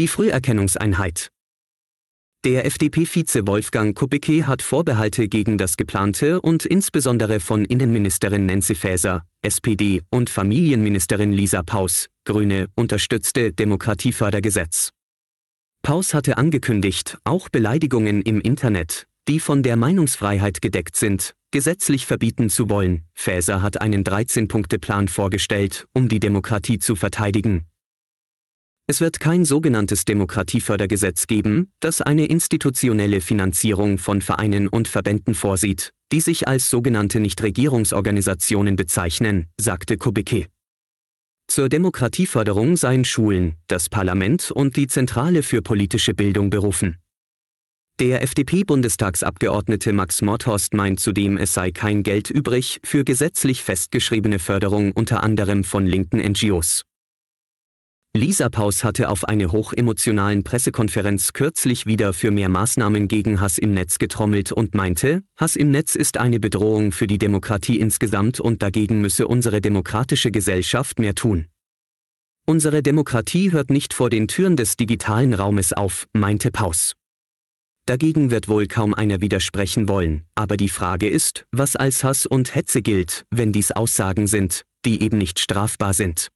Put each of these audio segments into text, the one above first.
Die Früherkennungseinheit. Der FDP-Vize Wolfgang Kubicki hat Vorbehalte gegen das geplante und insbesondere von Innenministerin Nancy Faeser, SPD, und Familienministerin Lisa Paus, Grüne, unterstützte Demokratiefördergesetz. Paus hatte angekündigt, auch Beleidigungen im Internet, die von der Meinungsfreiheit gedeckt sind, gesetzlich verbieten zu wollen. Faeser hat einen 13-Punkte-Plan vorgestellt, um die Demokratie zu verteidigen, es wird kein sogenanntes Demokratiefördergesetz geben, das eine institutionelle Finanzierung von Vereinen und Verbänden vorsieht, die sich als sogenannte Nichtregierungsorganisationen bezeichnen, sagte Kubicki. Zur Demokratieförderung seien Schulen, das Parlament und die Zentrale für politische Bildung berufen. Der FDP-Bundestagsabgeordnete Max Mordhorst meint zudem, es sei kein Geld übrig für gesetzlich festgeschriebene Förderung unter anderem von linken NGOs. Lisa Paus hatte auf einer hochemotionalen Pressekonferenz kürzlich wieder für mehr Maßnahmen gegen Hass im Netz getrommelt und meinte, Hass im Netz ist eine Bedrohung für die Demokratie insgesamt und dagegen müsse unsere demokratische Gesellschaft mehr tun. Unsere Demokratie hört nicht vor den Türen des digitalen Raumes auf, meinte Paus. Dagegen wird wohl kaum einer widersprechen wollen, aber die Frage ist, was als Hass und Hetze gilt, wenn dies Aussagen sind, die eben nicht strafbar sind.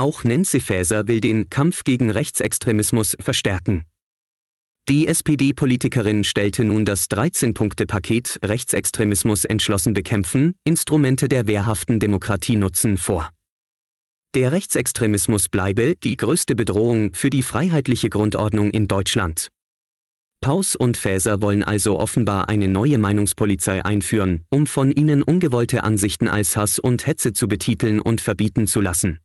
Auch Nancy Faeser will den Kampf gegen Rechtsextremismus verstärken. Die SPD-Politikerin stellte nun das 13-Punkte-Paket Rechtsextremismus entschlossen bekämpfen, Instrumente der wehrhaften Demokratie nutzen vor. Der Rechtsextremismus bleibe die größte Bedrohung für die freiheitliche Grundordnung in Deutschland. Paus und Faeser wollen also offenbar eine neue Meinungspolizei einführen, um von ihnen ungewollte Ansichten als Hass und Hetze zu betiteln und verbieten zu lassen.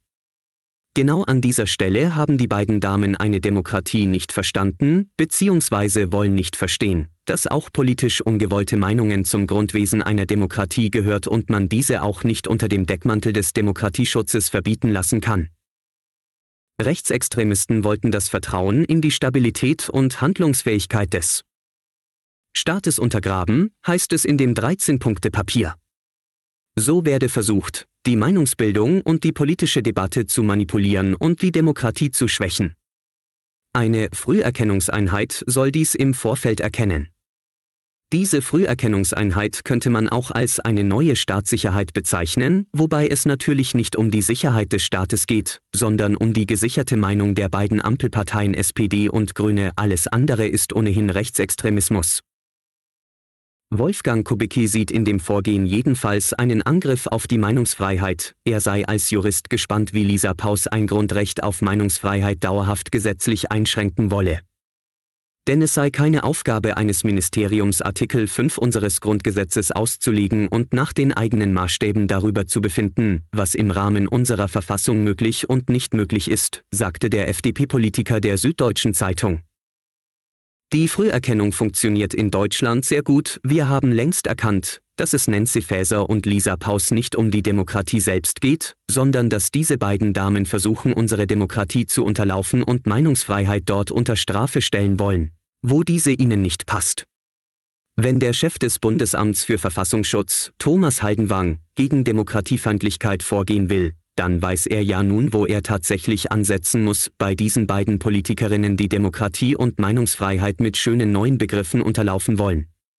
Genau an dieser Stelle haben die beiden Damen eine Demokratie nicht verstanden, bzw. wollen nicht verstehen, dass auch politisch ungewollte Meinungen zum Grundwesen einer Demokratie gehört und man diese auch nicht unter dem Deckmantel des Demokratieschutzes verbieten lassen kann. Rechtsextremisten wollten das Vertrauen in die Stabilität und Handlungsfähigkeit des Staates untergraben, heißt es in dem 13-Punkte-Papier. So werde versucht, die Meinungsbildung und die politische Debatte zu manipulieren und die Demokratie zu schwächen. Eine Früherkennungseinheit soll dies im Vorfeld erkennen. Diese Früherkennungseinheit könnte man auch als eine neue Staatssicherheit bezeichnen, wobei es natürlich nicht um die Sicherheit des Staates geht, sondern um die gesicherte Meinung der beiden Ampelparteien SPD und Grüne. Alles andere ist ohnehin Rechtsextremismus. Wolfgang Kubicki sieht in dem Vorgehen jedenfalls einen Angriff auf die Meinungsfreiheit, er sei als Jurist gespannt, wie Lisa Paus ein Grundrecht auf Meinungsfreiheit dauerhaft gesetzlich einschränken wolle. Denn es sei keine Aufgabe eines Ministeriums Artikel 5 unseres Grundgesetzes auszulegen und nach den eigenen Maßstäben darüber zu befinden, was im Rahmen unserer Verfassung möglich und nicht möglich ist, sagte der FDP-Politiker der Süddeutschen Zeitung. Die Früherkennung funktioniert in Deutschland sehr gut. Wir haben längst erkannt, dass es Nancy Faeser und Lisa Paus nicht um die Demokratie selbst geht, sondern dass diese beiden Damen versuchen, unsere Demokratie zu unterlaufen und Meinungsfreiheit dort unter Strafe stellen wollen, wo diese ihnen nicht passt. Wenn der Chef des Bundesamts für Verfassungsschutz, Thomas Haldenwang, gegen Demokratiefeindlichkeit vorgehen will, dann weiß er ja nun, wo er tatsächlich ansetzen muss, bei diesen beiden Politikerinnen die Demokratie und Meinungsfreiheit mit schönen neuen Begriffen unterlaufen wollen.